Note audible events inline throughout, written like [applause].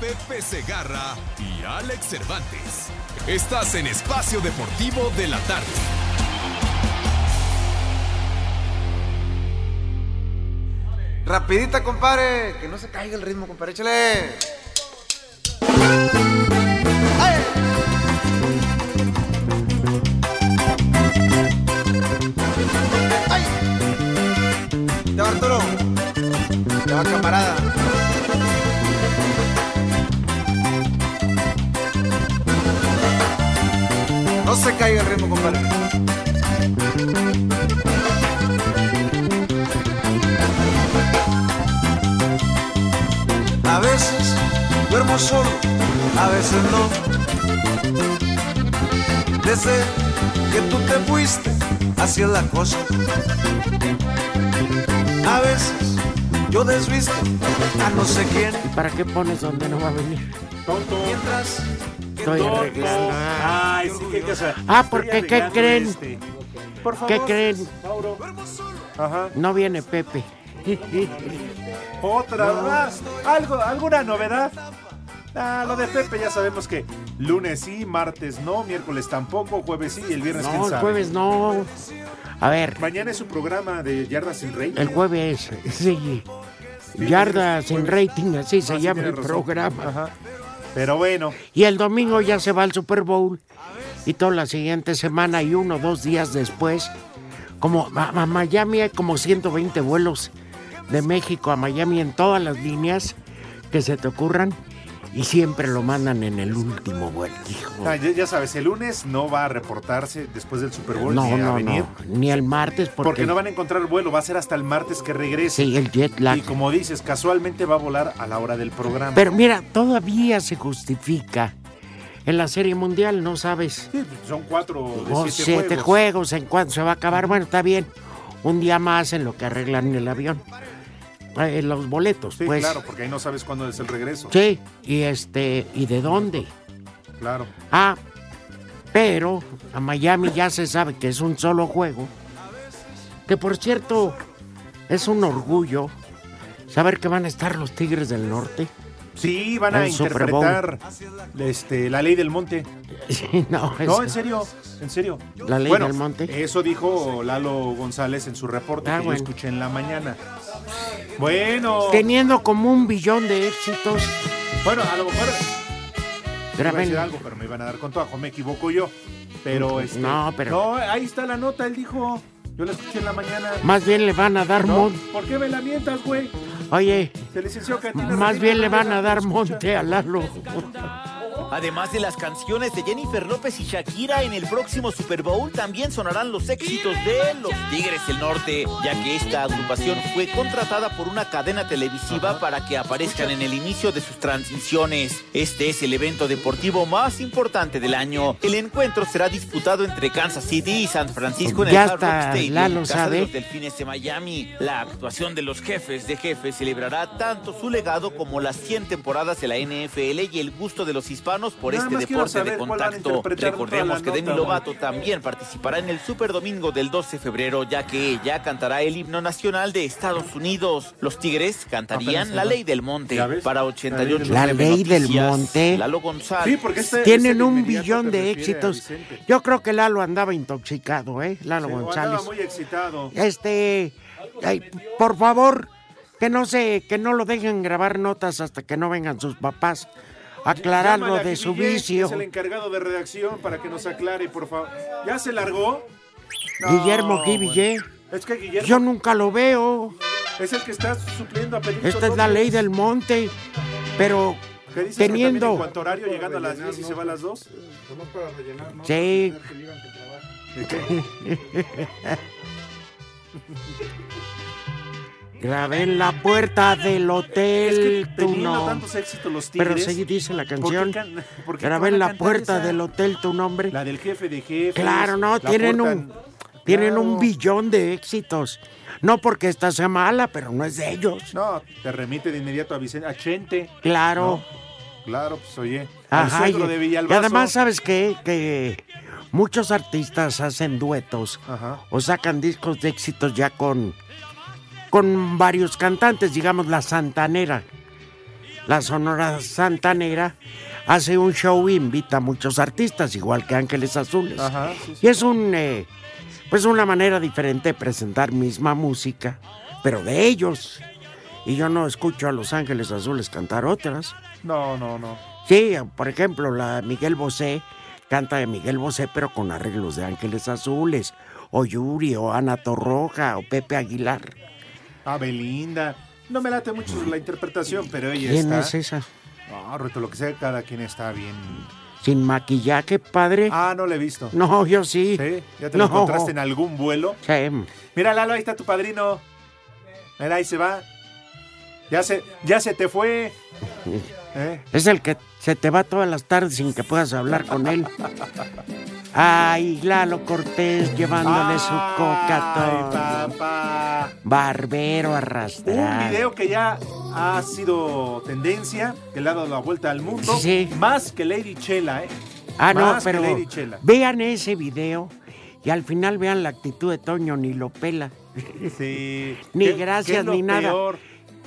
Pepe Segarra y Alex Cervantes. Estás en Espacio Deportivo de la Tarde. Rapidita, compadre. Que no se caiga el ritmo, compadre. Échale. ¡Ay! ¡Ay! Ya va, Arturo. Ya va, camarada. No se caiga el ritmo, compadre. A veces duermo solo, a veces no. Desde que tú te fuiste, así es la cosa. A veces yo desvisto a no sé quién. ¿Para qué pones donde no va a venir? Tonto. Mientras Estoy arreglando. Ah, Ay, sí, qué cosa. Ah, porque, ¿qué creen? este. Por favor. ¿Qué creen? Mauro. Ajá. No viene Pepe. Otra más. ¿Algo, ¿Alguna novedad? Ah, lo de Pepe ya sabemos que lunes sí, martes no, miércoles tampoco, jueves sí y el viernes quién No, el sabe. jueves no. A ver, Mañana es su programa de Yardas sin Rey. el jueves, sí. Yarda sin rating, así se Ah, sí, llama el razón. programa. Ajá. Pero bueno, Y el domingo ya se va al Super Bowl. Y toda la siguiente semana y uno o dos días después, como a, Miami hay como 120 vuelos de México a Miami en todas las líneas que se te ocurran. Y siempre lo mandan en el último vuelo. hijo. ah, ya, ya sabes, el lunes no va a reportarse después del Super Bowl No, ni a no, venir. no. Ni el martes porque, Porque no van a encontrar vuelo, va a ser hasta el martes que regrese. Sí, el jet lag. Y como dices, casualmente va a volar a la hora del programa. Pero mira, todavía se justifica. En la Serie Mundial, no sabes. Sí, son cuatro de O siete, siete juegos. juegos. en cuanto se va a acabar. Bueno, está bien. Un día más en lo que arreglan el avión. Eh, los boletos, Sí, pues. claro, porque ahí no sabes cuándo es el regreso. Sí, y este, ¿y de dónde? Claro. Ah, pero a Miami ya se sabe que es un solo juego. Que por cierto, es un orgullo saber que van a estar los Tigres del Norte. Sí, van a El interpretar este, la ley del monte. [laughs] Sí, no, No, en serio, en serio. La ley Bueno, del monte. Eso dijo Lalo González en su reporte Ah, que bueno. yo escuché en la mañana. Bueno, Teniendo como un billón de éxitos. bueno, a lo mejor iba a Graben. decir algo, pero me iban a dar con todo. me equivoco yo. Pero este, No, pero- no, ahí está la nota, él dijo. Yo la escuché en la mañana. Más bien le van a dar No. ¿Por qué me la mientas, güey? Oye, Se licenció Catina más bien le van a dar monte a Lalo. [laughs] Además de las canciones de Jennifer López y Shakira en el próximo Super Bowl, también sonarán los éxitos de los Tigres del Norte, ya que esta agrupación fue contratada por una cadena televisiva para que aparezcan en el inicio de sus transmisiones. Este es el evento deportivo más importante del año. El encuentro será disputado entre Kansas City y San Francisco en el Hard Rock Stadium, Lalo casa sabe. de los Delfines de Miami. La actuación de los jefes de jefes celebrará tanto su legado como las 100 temporadas de la NFL y el gusto de los hispanos por Nada este deporte de contacto. Recordemos que Demi Lovato también participará en el Super Domingo del 12 de febrero, ya que ella cantará el himno nacional de Estados Unidos. Los Tigres cantarían La. Ley del Monte. Para 88 La Ley del Monte. Lalo González. Sí, porque este es Tienen un billón de éxitos. Yo creo que Lalo andaba intoxicado, ¿eh? Lalo Sí, González. andaba muy excitado. Este, ay, por favor, Que no se, que no lo dejen grabar notas hasta que no vengan sus papás aclararlo de su que vicio. Es el encargado de redacción para que nos aclare, por favor. ¿Ya se largó? No, Guillermo Guille. bueno. Es que Guillermo Yo nunca lo veo. es el que está supliendo a Pedrito Esta es la ley del monte. Pero ¿Qué dices que también en teniendo. cuanto horario, llegando a las 10 y se va a las 2? Sí. ¿De qué? [laughs] Grabé en la puerta del hotel Es que nombre. tantos éxitos los Tigres. Pero sí dice la ¿por qué canción. Grabé en la puerta esa? del hotel tu nombre. La del jefe de jefes. Claro, no, tienen puerta- un, tienen un billón de éxitos. No porque esta sea mala, pero no es de ellos. No, te remite de inmediato a Vicente, a Chente. Claro. Claro, pues oye. Ajá, y, de y además, ¿sabes qué? Que muchos artistas hacen duetos Ajá. o sacan discos de éxitos ya con, con varios cantantes, digamos la Santanera. La Sonora Santanera hace un show e invita a muchos artistas, igual que Ángeles Azules. Ajá, sí, sí. Y es un, eh, pues una manera diferente de presentar misma música, pero de ellos. Y yo no escucho a Los Ángeles Azules cantar otras. No, no, no. Sí, por ejemplo, la Miguel Bosé canta de Miguel Bosé, pero con arreglos de Ángeles Azules, o Yuri, o Ana Torroja, o Pepe Aguilar. Ah, Belinda. No me late mucho la interpretación, pero ella ¿Quién está. es esa? No, Ruto, lo que sea, cada quien está bien. Sin maquillaje, padre. Ah, no la he visto. No, yo sí. ¿Sí? ¿Ya te No. lo encontraste en algún vuelo? Sí. Mira, Lalo, ahí está tu padrino. Mira, ahí se va. Ya se, ya se te fue. ¿Eh? Es el que se te va todas las tardes sin que puedas hablar con él. [laughs] Ay, Lalo Cortés llevándole su coca papá. Barbero Un arrastrado. video que ya ha sido tendencia, que le ha dado la vuelta al mundo. Sí. Más que Lady Chela, ¿eh? Ah, no, Más que pero Lady Chela. vean ese video y al final vean la actitud de Toño, ni lo pela. Sí. [laughs] Ni ¿Qué- gracias, ni nada. peor?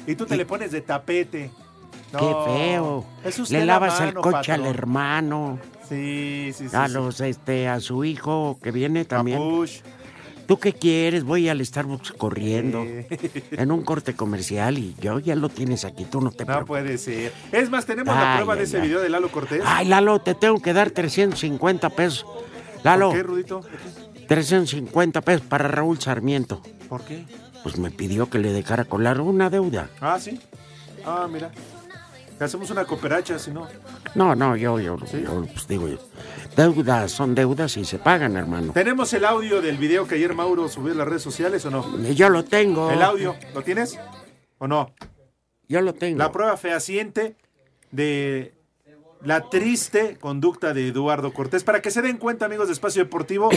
Y tú te le pones de tapete. No, Qué feo. Le la lavas el coche al hermano, Sí, sí, sí. a los este, a su hijo que viene también. Papush. ¿Tú qué quieres? Voy al Starbucks corriendo [laughs] en un corte comercial y yo ya lo tienes aquí, tú no te No puede ser. Es más, tenemos la Ay, prueba de ese ay. video de Lalo Cortés. Ay, Lalo, te tengo que dar 350 pesos. Lalo, ¿Por qué, Rudito? 350 pesos para Raúl Sarmiento. ¿Por qué? Pues me pidió que le dejara colar una deuda. Ah, sí. Ah, mira. Hacemos una cooperacha, si no. No, no, yo, yo, yo, pues digo, deudas son deudas y se pagan, hermano. ¿Tenemos el audio del video que ayer Mauro subió en las redes sociales o no? Yo lo tengo. ¿El audio? ¿Lo tienes? ¿O no? Yo lo tengo. La prueba fehaciente de la triste conducta de Eduardo Cortés, para que se den cuenta, amigos de Espacio Deportivo,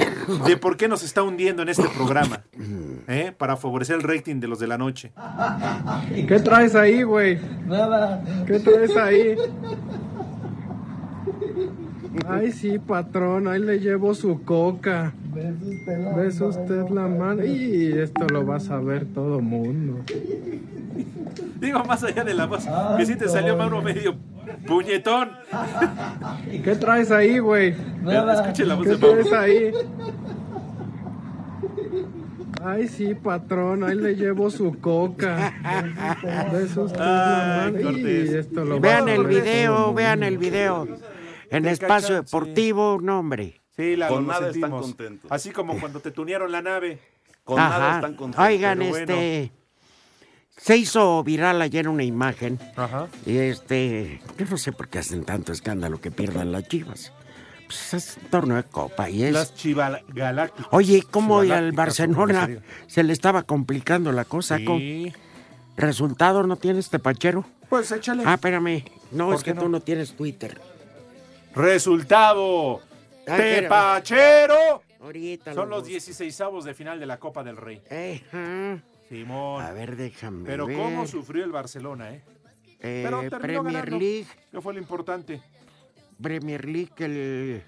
de por qué nos está hundiendo en este programa, ¿eh? para favorecer el rating de los de la noche. ¿Qué traes ahí, güey? Nada. ¿Qué traes ahí? Ay, sí, patrón, ahí le llevo su coca. ¿Ves usted la mano? Y esto lo va a saber todo mundo. Digo, más allá de la voz, que sí te salió Mauro medio puñetón. ¿Qué traes ahí, güey? Escuche la voz ¿Qué de Mauro. traes ahí? Ay, sí, patrón, ahí le llevo su coca. ¿Ves usted la Ay, mano? Cortés. Y esto lo Vean a el video, vean el video. En Te Espacio sí. Deportivo, no, hombre. Sí, la Con nada están contentos. Así como cuando te tunearon la nave. Con nada Ajá. están contentos. Oigan, pero bueno. este. Se hizo viral ayer una imagen. Ajá. Y este. Yo no sé por qué hacen tanto escándalo que pierdan las chivas. Pues es un torneo de copa y es. Las chivagalácticas. Oye, ¿cómo al Barcelona se le estaba complicando la cosa? Sí. con ¿Resultado no tienes tepachero? Pues échale. Ah, espérame. No, ¿Por es que tú no? tienes Twitter. Resultado. Ah. Tepachero. Ahorita Son lo los busco. 16 de final de la Copa del Rey. Simón. A ver, déjame Pero ver. cómo sufrió el Barcelona, ¿eh? Eh, Pero Premier ganando. League. ¿Qué fue lo importante? Premier League, el...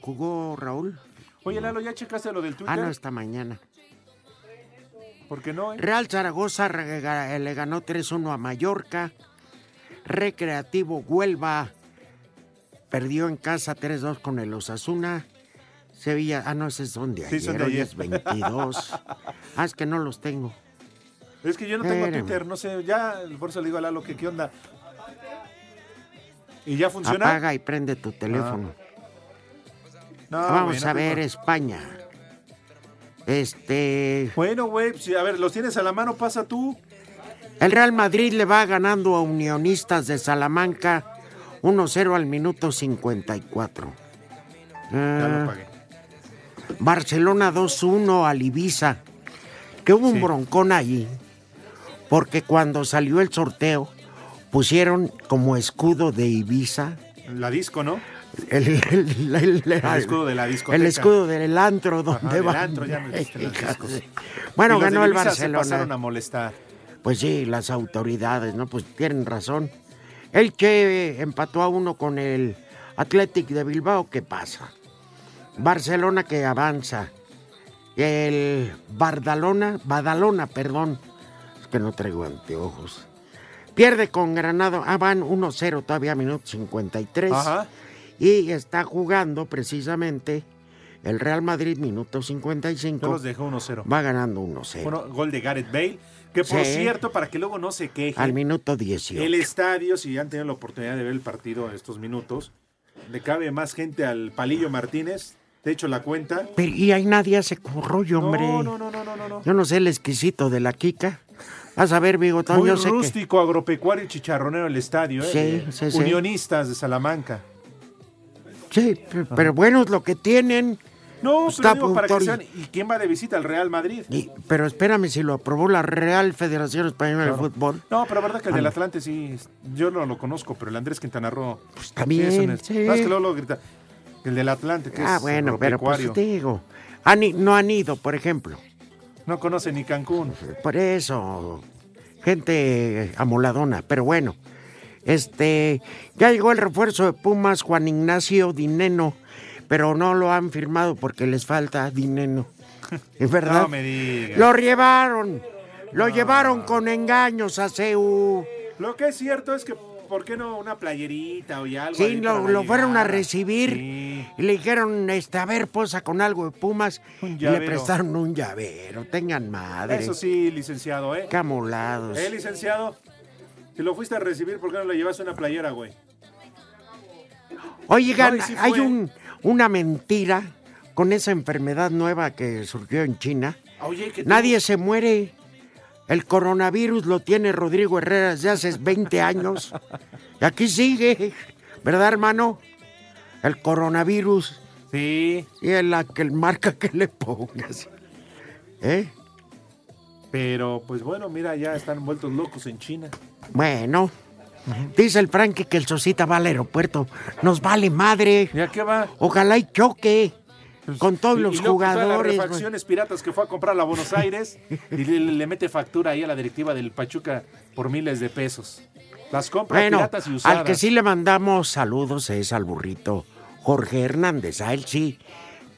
¿Jugó Raúl? Oye, Lalo, ¿ya checaste lo del Twitter? Ah, no, esta mañana. ¿Por qué no, eh? Real Zaragoza rega- le ganó 3-1 a Mallorca. Recreativo Huelva perdió en casa 3-2 con el Osasuna. Sevilla, ah, no, ese es donde Sí, ayer, son de hoy ayer. es 22. [laughs] ah, es que no los tengo. Es que yo no tengo Espérame. Twitter, no sé, ya, por eso le digo a Lalo que qué onda. ¿Y ya funciona? Apaga y prende tu teléfono. No, Vamos a ver tengo- España. Este. Bueno, güey, pues, a ver, los tienes a la mano, pasa tú. El Real Madrid le va ganando a Unionistas de Salamanca 1-0 al minuto 54. Ya Ah, lo pagué. Barcelona 2-1 al Ibiza. Que hubo un broncón ahí. Porque cuando salió el sorteo, pusieron como escudo de Ibiza La disco, ¿no? el, el- el- el- El escudo de la discoteca. el escudo del antro donde van. antro, ya me. [laughs] Bueno, ganó el Ibiza Se pasaron Barcelona. a molestar. Pues sí, las autoridades, ¿no? Pues tienen razón. El que empató a uno con el Athletic de Bilbao, ¿qué pasa? Barcelona que avanza. El Bardalona, Badalona, perdón. Es que no traigo anteojos. Pierde con Granado. Ah, van 1-0 todavía, minuto 53. Ajá. Y está jugando precisamente el Real Madrid, minuto Yo 55. los dejé 1-0. Va ganando 1-0. Bueno, gol de Gareth Bale. Que por Sí. cierto, para que luego no se queje, al minuto 18. el estadio, si han tenido la oportunidad de ver el partido en estos minutos, le cabe más gente al Palillo Martínez. Te he hecho la cuenta. Pero, y ahí nadie hace rollo, hombre. No, no, no, no, no, no. Yo no sé el exquisito de la Kika. Vas a ver, bigotón, Muy yo sé que... rústico, agropecuario y chicharronero el estadio. ¿eh? Sí, De sí, sí. Unionistas de Salamanca. Sí, pe- pero bueno es lo que tienen. No, Está pero digo, para que sean. ¿Y quién va de visita al Real Madrid? y- pero espérame, si lo aprobó la Real Federación Española de Fútbol. No, pero la verdad que el del Ah. Atlante sí, yo no lo conozco, pero el Andrés Quintana Roo. Pues bien, sí. Más que luego lo grita. El del Atlante, que Ah, es bueno, pero pues te digo. han no han ido, por ejemplo. No conoce ni Cancún. Por eso, gente amoladona. Pero bueno, este, ya llegó el refuerzo de Pumas, Juan Ignacio Dineno, pero no lo han firmado porque les falta dinero. [laughs] ¿Es verdad? No me digas. Lo llevaron, lo llevaron con engaños a CEU. Lo que es cierto es que, ¿por qué no una playerita o ya algo? Sí, lo, fueron a recibir Sí. y le dijeron, este, a ver, posa con algo de Pumas. Un y le prestaron un llavero, tengan madre. Eso sí, licenciado, ¿eh? Qué amolados. ¿Eh, licenciado? Si lo fuiste a recibir, ¿por qué no le llevaste una playera, güey? Oigan, No, y sí hay un, una mentira con esa enfermedad nueva que surgió en China. Oye, Nadie se muere. El coronavirus lo tiene Rodrigo Herrera desde hace 20 años. Y aquí sigue, ¿verdad, hermano? El coronavirus. Sí, Y es la que marca que le pongas. ¿Eh? pero pues bueno, mira, ya están vueltos locos en China. Bueno, dice el Frankie que el Sosita va al aeropuerto. Nos vale madre. ¿Ya qué va? Ojalá y choque con todos Y- los y luego todas jugadores. las refacciones piratas que fue a comprar a Buenos Aires y le, le mete factura ahí a la directiva del Pachuca por miles de pesos. Las compra Bueno, piratas y usadas. al que sí le mandamos saludos es al burrito Jorge Hernández. A él sí,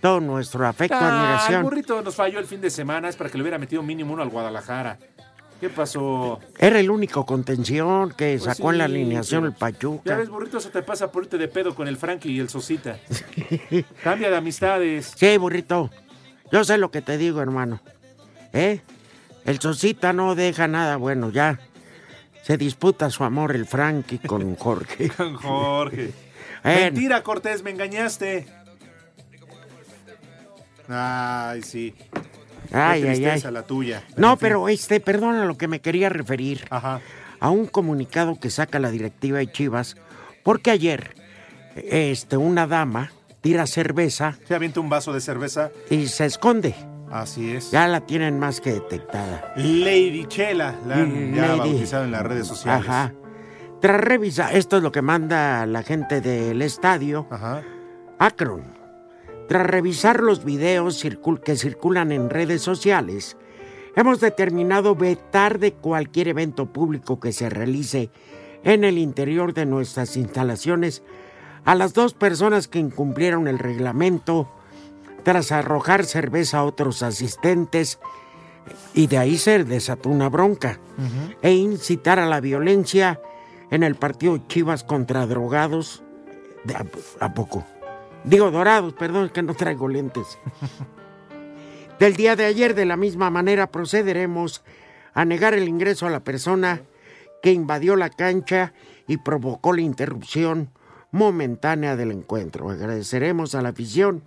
todo nuestro afecto, Ah, el admiración. burrito nos falló el fin de semana, es para que le hubiera metido mínimo uno al Guadalajara. ¿Qué pasó? Era el único contención que Pues sacó en la alineación el Pachuca. Ya ves, burrito, eso te pasa por irte de pedo con el Frankie y el Sosita. [laughs] Cambia de amistades. Sí, burrito. Yo sé lo que te digo, hermano. ¿Eh? El Sosita no deja nada bueno, ya. Se disputa su amor el Frankie con [laughs] Jorge. Con Jorge. [laughs] Mentira, Cortés, me engañaste. Ay, sí. Qué Ay, ay, ay. tristeza la tuya. No, En fin. pero este, perdona lo que me quería referir. Ajá. A un comunicado que saca la directiva de Chivas, porque ayer, este, una dama tira cerveza Se avienta un vaso de cerveza. y se esconde. Así es. Ya la tienen más que detectada. Lady Chela, la han ya Lady. bautizado en las redes sociales. Ajá. Tras revisar, esto es lo que manda la gente del estadio, Ajá. Akron. Tras revisar los videos circul- que circulan en redes sociales, hemos determinado vetar de cualquier evento público que se realice en el interior de nuestras instalaciones a las dos personas que incumplieron el reglamento tras arrojar cerveza a otros asistentes y de ahí se desató una bronca e incitar a la violencia en el partido Chivas contra drogados. De a, a poco. Digo dorados, perdón, es que no traigo lentes. Del día de ayer, de la misma manera, procederemos a negar el ingreso a la persona que invadió la cancha y provocó la interrupción momentánea del encuentro. Agradeceremos a la afición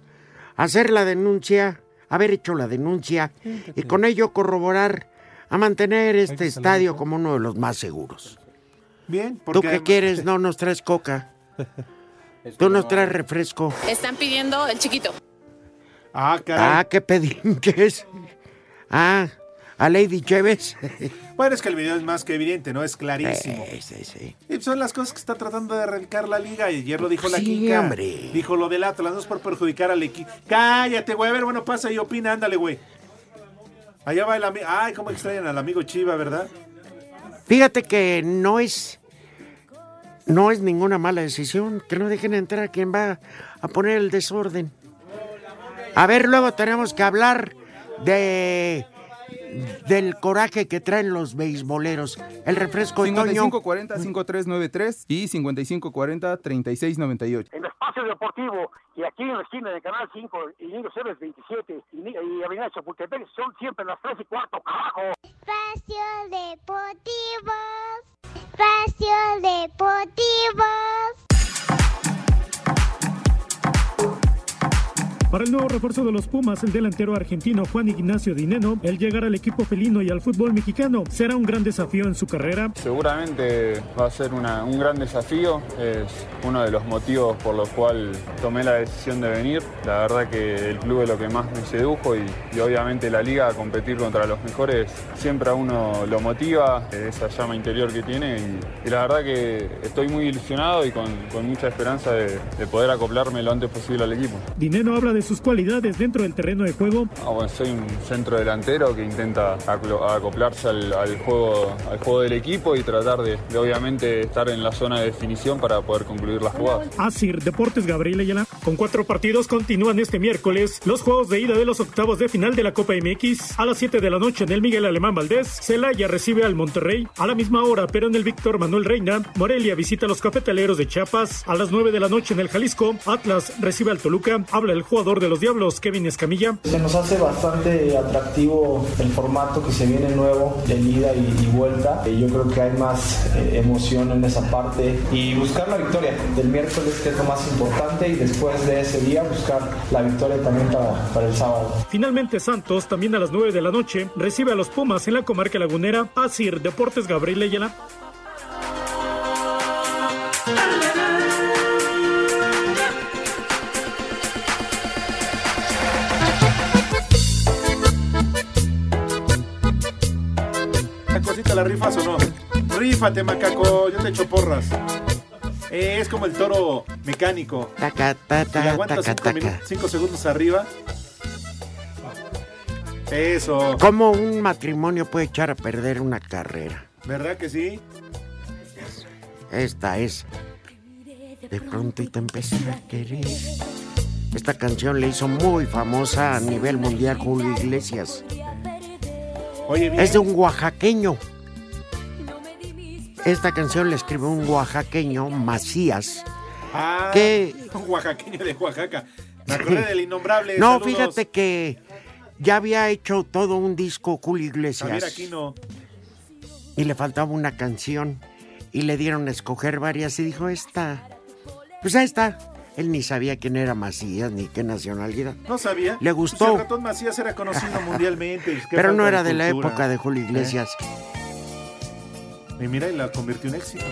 hacer la denuncia, haber hecho la denuncia y con ello corroborar a mantener este estadio como uno de los más seguros. Bien, ¿Tú qué quieres? [laughs] No nos traes coca. Tú nos traes refresco. Están pidiendo el chiquito. Ah, caray. Ah, qué pedinches. Ah, a Lady Chévez. [laughs] Bueno, es que el video es más que evidente, ¿no? Es clarísimo. Sí, sí, sí. Y son las cosas que está tratando de erradicar la liga. Y ayer lo dijo la Sí, Kika. hombre. Dijo lo del Atlas, no es por perjudicar al equipo. Cállate, güey. A ver, bueno, pasa y opina, ándale, güey. Allá va el amigo. Ay, cómo extrañan al amigo Chiva, ¿verdad? Fíjate que no es. No es ninguna mala decisión. Que no dejen entrar a quien va a poner el desorden. A ver, luego tenemos que hablar de. Del coraje que traen los beisboleros. El refresco de Toño. 5540-5393 y 5540-3698. En Espacio Deportivo y aquí en la esquina de Canal 5 y Niño Ceres 27 y, y Avenida Chapultepec son siempre las 3 y cuarto, carajo. Espacio Deportivo. Espacio Deportivo. Para el nuevo refuerzo de los Pumas, el delantero argentino Juan Ignacio Dineno, el llegar al equipo felino y al fútbol mexicano será un gran desafío en su carrera. Seguramente va a ser una- un gran desafío, es uno de los motivos por los cuales tomé la decisión de venir. La verdad que el club es lo que más me sedujo y, y obviamente la liga a competir contra los mejores siempre a uno lo motiva, esa llama interior que tiene y, y la verdad que estoy muy ilusionado y con, con mucha esperanza de, de poder acoplarme lo antes posible al equipo. Dineno habla de sus cualidades dentro del terreno de juego. Ah, bueno, soy un centro delantero que intenta acoplarse al, al juego, al juego del equipo y tratar de, de, obviamente estar en la zona de definición para poder concluir las jugadas. Asir Deportes Gabriel Ayala. Con cuatro partidos continúan este miércoles los juegos de ida de los octavos de final de la Copa MX. A las 7 de la noche en el Miguel Alemán Valdés, Celaya recibe al Monterrey. A la misma hora, pero en el Víctor Manuel Reina, Morelia visita a los cafetaleros de Chiapas. A las 9 de la noche en el Jalisco, Atlas recibe al Toluca. Habla el jugador de los Diablos, Kevin Escamilla. Se nos hace bastante atractivo el formato que se viene nuevo de ida y, y vuelta. Eh, Yo creo que hay más eh, emoción en esa parte y buscar la victoria del miércoles que es lo más importante y después de ese día buscar la victoria también para, para el sábado. Finalmente Santos, también a las 9 de la noche, recibe a los Pumas en la comarca lagunera. Asir Deportes Gabriel Ayala. ¿La rifas o no? Rífate, macaco, yo te echo porras. Eh, es como el toro mecánico. Taca, le taca, cinco, taca. minutos- cinco segundos arriba. Eso. ¿Cómo un matrimonio puede echar a perder una carrera? ¿Verdad que sí? Esta es. De pronto y te empecé a querer. Esta canción le hizo muy famosa a nivel mundial Julio Iglesias. Oye, bien. Es de un oaxaqueño. Esta canción la escribió un oaxaqueño, Macías. Ah, ¿Qué? un oaxaqueño de Oaxaca. Me acordé del innombrable. No, saludos. fíjate que ya había hecho todo un disco Julio Iglesias. Aquino. y le faltaba una canción y le dieron a escoger varias y dijo esta. Pues ahí está. Él ni sabía quién era Macías ni qué nacionalidad. No sabía. Le Pues gustó. el ratón Macías era conocido mundialmente. [laughs] Qué Pero no era de la época de Julio Iglesias. Y mira, y la convirtió en éxito.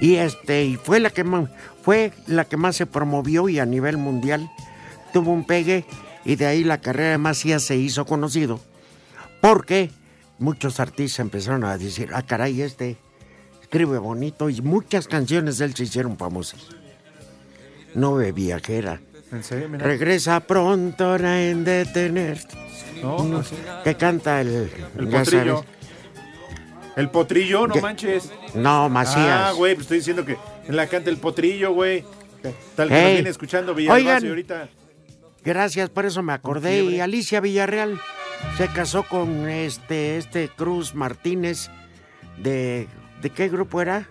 Y este, y fue la que más, fue la que más se promovió y a nivel mundial tuvo un pegue y de ahí la carrera de Macías se hizo conocido. Porque muchos artistas empezaron a decir, ah caray, este escribe bonito y muchas canciones de él se hicieron famosas. Nube viajera. ¿En serio? Regresa pronto en detener. No, no sé. Que canta el, El. El potrillo, no manches. No, Macías. Ah, güey, pues estoy diciendo que en la canta el potrillo, güey. Tal que Ey. nos viene escuchando y ahorita. Gracias, por eso me acordé. Y Alicia Villarreal se casó con este, este Cruz Martínez de. ¿De qué grupo era?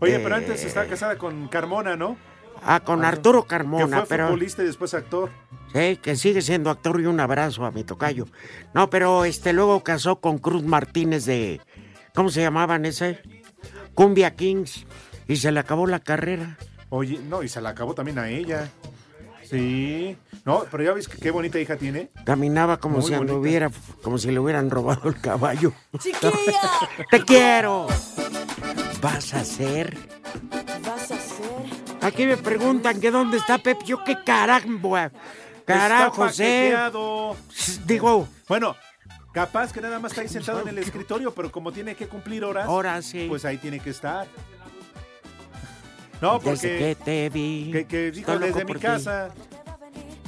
Oye, pero antes estaba casada con Carmona, ¿no? Ah, con Arturo Que Carmona, fue pero... futbolista y después actor. Sí, que sigue siendo actor y un abrazo a mi tocayo. No, pero este luego casó con Cruz Martínez de... ¿Cómo se llamaban ese? Cumbia Kings. Y se le acabó la carrera. Oye, no, y se la acabó también a ella. Sí. No, pero ya ves que qué bonita hija tiene. Caminaba como Muy si anduviera, como si le hubieran robado el caballo. ¡Chiquilla! [laughs] ¡Te quiero! ¿Vas a hacer? Aquí me preguntan que dónde está Pep. Yo qué carajo. Carajo, sé. Digo, Bueno, capaz que nada más está ahí sentado en el escritorio, pero como tiene que cumplir horas, Horas, sí. pues ahí tiene que estar. No, desde que porque te vi. que, que dijo desde mi ti. casa.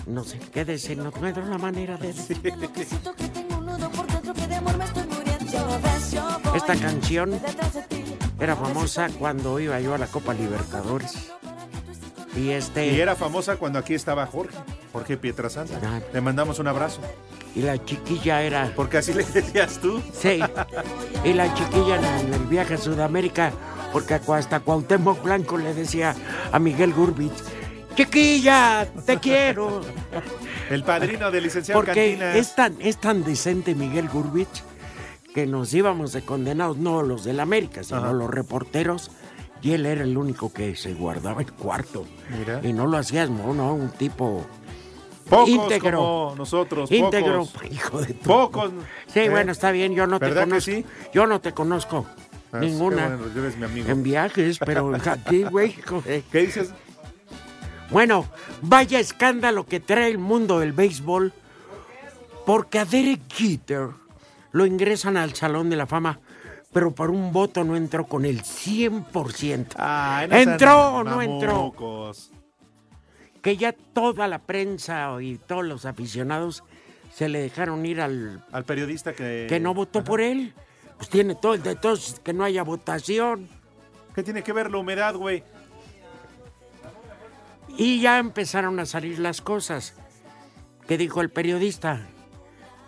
No sé, quédese, no encuentro la manera de decir. [laughs] Esta canción era famosa cuando iba yo a la Copa Libertadores. Y este. Y era famosa cuando aquí estaba Jorge, Jorge Pietrasanta. Ah. Le mandamos un abrazo. Y la chiquilla era. Porque así le decías tú. Sí. Y la chiquilla en el viaje a Sudamérica, porque hasta Cuauhtémoc Blanco le decía a Miguel Gurbich, chiquilla, te quiero. El padrino del licenciado Porque Cantinas. es tan, es tan decente Miguel Gurbich que nos íbamos de condenados, no los del América, sino Ajá. los reporteros, y él era el único que se guardaba el cuarto. Mira. Y no lo hacías, no, no, un tipo Pocos íntegro. como nosotros, íntegro, pocos. [laughs] hijo de tu- Pocos. Sí, ¿Eh? bueno, está bien, yo no te ¿Verdad que conozco. sí? Yo no te conozco. Ah, ninguna. bueno, eres mi amigo. En viajes, pero aquí, güey. ¿Qué dices? Bueno, vaya escándalo que trae el mundo del béisbol, porque a Derek Jeter lo ingresan al Salón de la Fama, pero por un voto no entró con el 100%. Ay, no ¿Entró o no entró? Que ya toda la prensa y todos los aficionados se le dejaron ir al Al periodista que... que no votó por él. Pues tiene todo el de todos que no haya votación. ¿Qué tiene que ver la humedad, güey? Y ya empezaron a salir las cosas. ¿Qué dijo el periodista?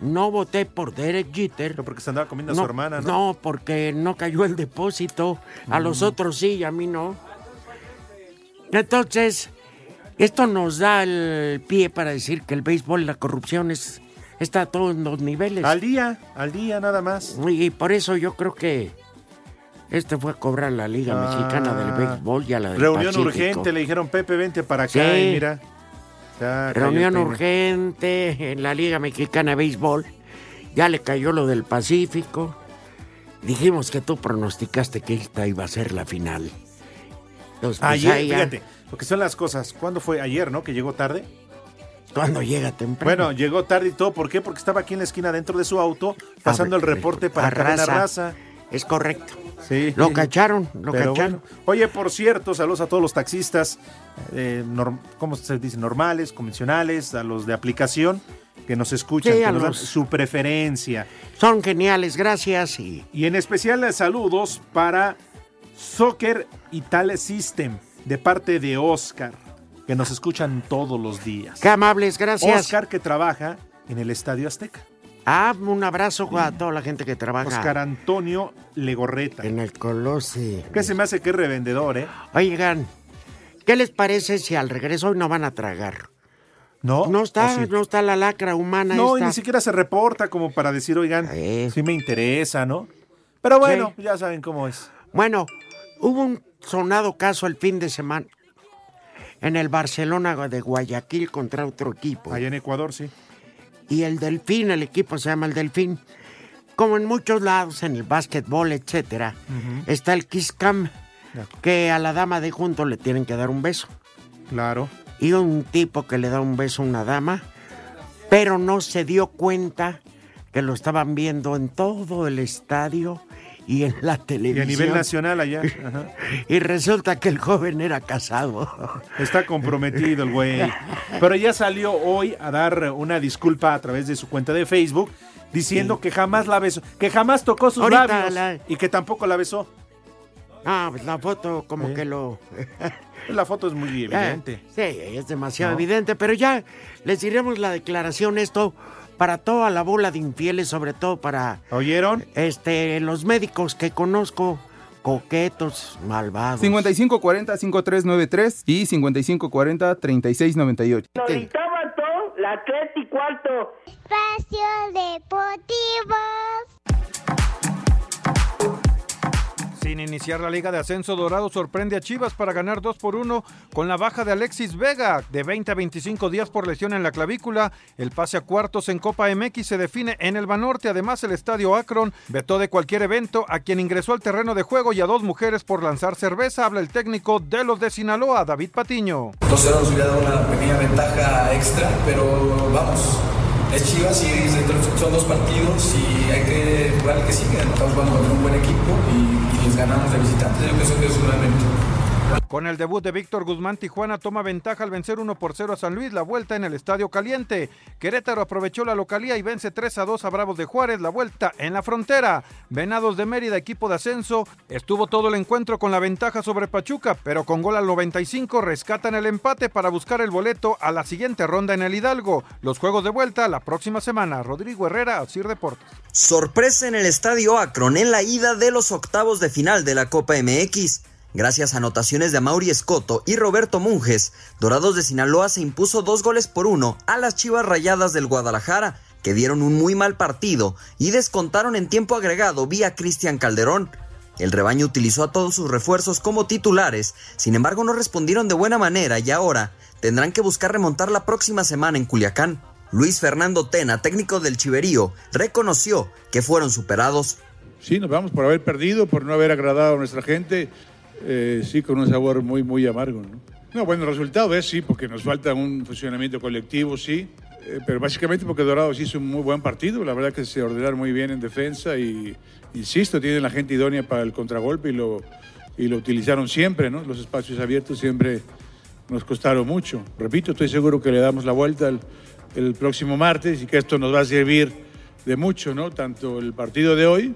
No voté por Derek Jeter. Porque se andaba comiendo a su hermana, ¿no? No, porque no cayó el depósito. A los Mm. otros sí, y a mí no. Entonces, esto nos da el pie para decir que el béisbol y la corrupción es, está a todos los niveles. Al día, al día nada más. Y por eso yo creo que este fue a cobrar la Liga Ah. Mexicana del Béisbol y a la del Reunión Pacífico. urgente, le dijeron, Pepe, vente para acá Sí. y mira. Ya Reunión urgente en la Liga Mexicana de Béisbol. Ya le cayó lo del Pacífico. Dijimos que tú pronosticaste que esta iba a ser la final. Entonces, pues, Ayer, ya- fíjate, lo que son las cosas. ¿Cuándo fue? Ayer, ¿no? Que llegó tarde. Cuando llega temprano. Bueno, llegó tarde y todo. ¿Por qué? Porque estaba aquí en la esquina dentro de su auto pasando el reporte para a cadena raza. raza. Es correcto. Sí. Lo cacharon, lo Pero cacharon. bueno. Oye, por cierto, saludos a todos los taxistas, eh, ¿cómo se dice? Normales, convencionales, a los de aplicación que nos escuchan, Sí, que nos dan su preferencia. Son geniales, gracias. Y Y en especial eh, saludos para Soccer Italia System, de parte de Oscar, que nos escuchan todos los días. qué amables, gracias. Oscar que trabaja en el Estadio Azteca. Ah, un abrazo a toda la gente que trabaja Oscar Antonio Legorreta. en el Colossi. Que se me hace que es revendedor, ¿eh? Oigan, ¿qué les parece si al regreso hoy no van a tragar? No, No está, no está la lacra humana No, y ni siquiera se reporta como para decir, oigan, sí me interesa, ¿no? Pero bueno, ya saben cómo es. Bueno, hubo un sonado caso el fin de semana en el Barcelona de Guayaquil contra otro equipo. Allá en Ecuador, sí. Y el Delfín, el equipo se llama el Delfín. Como en muchos lados, en el básquetbol, etcétera, está el Kiss Cam, que a la dama de junto le tienen que dar un beso. Claro. Y un tipo que le da un beso a una dama, pero no se dio cuenta que lo estaban viendo en todo el estadio y en la Y televisión. a nivel nacional allá. [laughs] ajá. Y resulta que el joven era casado. Está comprometido el güey. Pero ya salió hoy a dar una disculpa a través de su cuenta de Facebook diciendo que jamás la besó, que jamás tocó sus Ahorita labios la- y que tampoco la besó. Ah, pues la foto como que lo... [laughs] La foto es muy evidente. Sí, es demasiado ¿No? evidente, pero ya les diremos la declaración esto para toda la bola de infieles, sobre todo para ¿Oyeron? este los médicos que conozco coquetos, malvados. 5540-5393 y 5540-3698. Todo, la tres y cuarto. Espacio Deportivo. Sin iniciar la Liga de Ascenso, Dorado sorprende a Chivas para ganar 2 por 1 con la baja de Alexis Vega de 20 a 25 días por lesión en la clavícula. El pase a cuartos en Copa MX se define en el Banorte. Además, el estadio Akron vetó de cualquier evento a quien ingresó al terreno de juego y a dos mujeres por lanzar cerveza. Habla el técnico de los de Sinaloa, David Patiño. 2-0 nos hubiera dado una pequeña ventaja extra, pero vamos, es Chivas y son dos partidos y hay que jugar el que sigue. Estamos jugando con un buen equipo y, les ganamos de visitante. Yo pienso que es un mérito. Con el debut de Víctor Guzmán, Tijuana toma ventaja al vencer 1 por 0 a San Luis, la vuelta en el Estadio Caliente. Querétaro aprovechó la localía y vence 3 a 2 a Bravos de Juárez, la vuelta en la frontera. Venados de Mérida, equipo de ascenso, estuvo todo el encuentro con la ventaja sobre Pachuca, pero con gol al 95 rescatan el empate para buscar el boleto a la siguiente ronda en el Hidalgo. Los juegos de vuelta la próxima semana. Rodrigo Herrera, Asir Deportes. Sorpresa en el Estadio Akron en la ida de los octavos de final de la Copa MX. Gracias a anotaciones de Mauri Escoto y Roberto Munges, Dorados de Sinaloa se impuso dos goles por uno a las Chivas Rayadas del Guadalajara, que dieron un muy mal partido y descontaron en tiempo agregado vía Cristian Calderón. El rebaño utilizó a todos sus refuerzos como titulares, sin embargo no respondieron de buena manera y ahora tendrán que buscar remontar la próxima semana en Culiacán. Luis Fernando Tena, técnico del Chiverío, reconoció que fueron superados. Sí, nos vamos por haber perdido, por no haber agradado a nuestra gente, eh, sí, con un sabor muy, muy amargo. ¿no? no, bueno, el resultado es sí, porque nos falta un funcionamiento colectivo, sí, eh, pero básicamente porque Dorados hizo un muy buen partido, la verdad que se ordenaron muy bien en defensa y, insisto, tienen la gente idónea para el contragolpe y lo, y lo utilizaron siempre, ¿no? Los espacios abiertos siempre nos costaron mucho. Repito, estoy seguro que le damos la vuelta el, el próximo martes y que esto nos va a servir de mucho, ¿no? Tanto el partido de hoy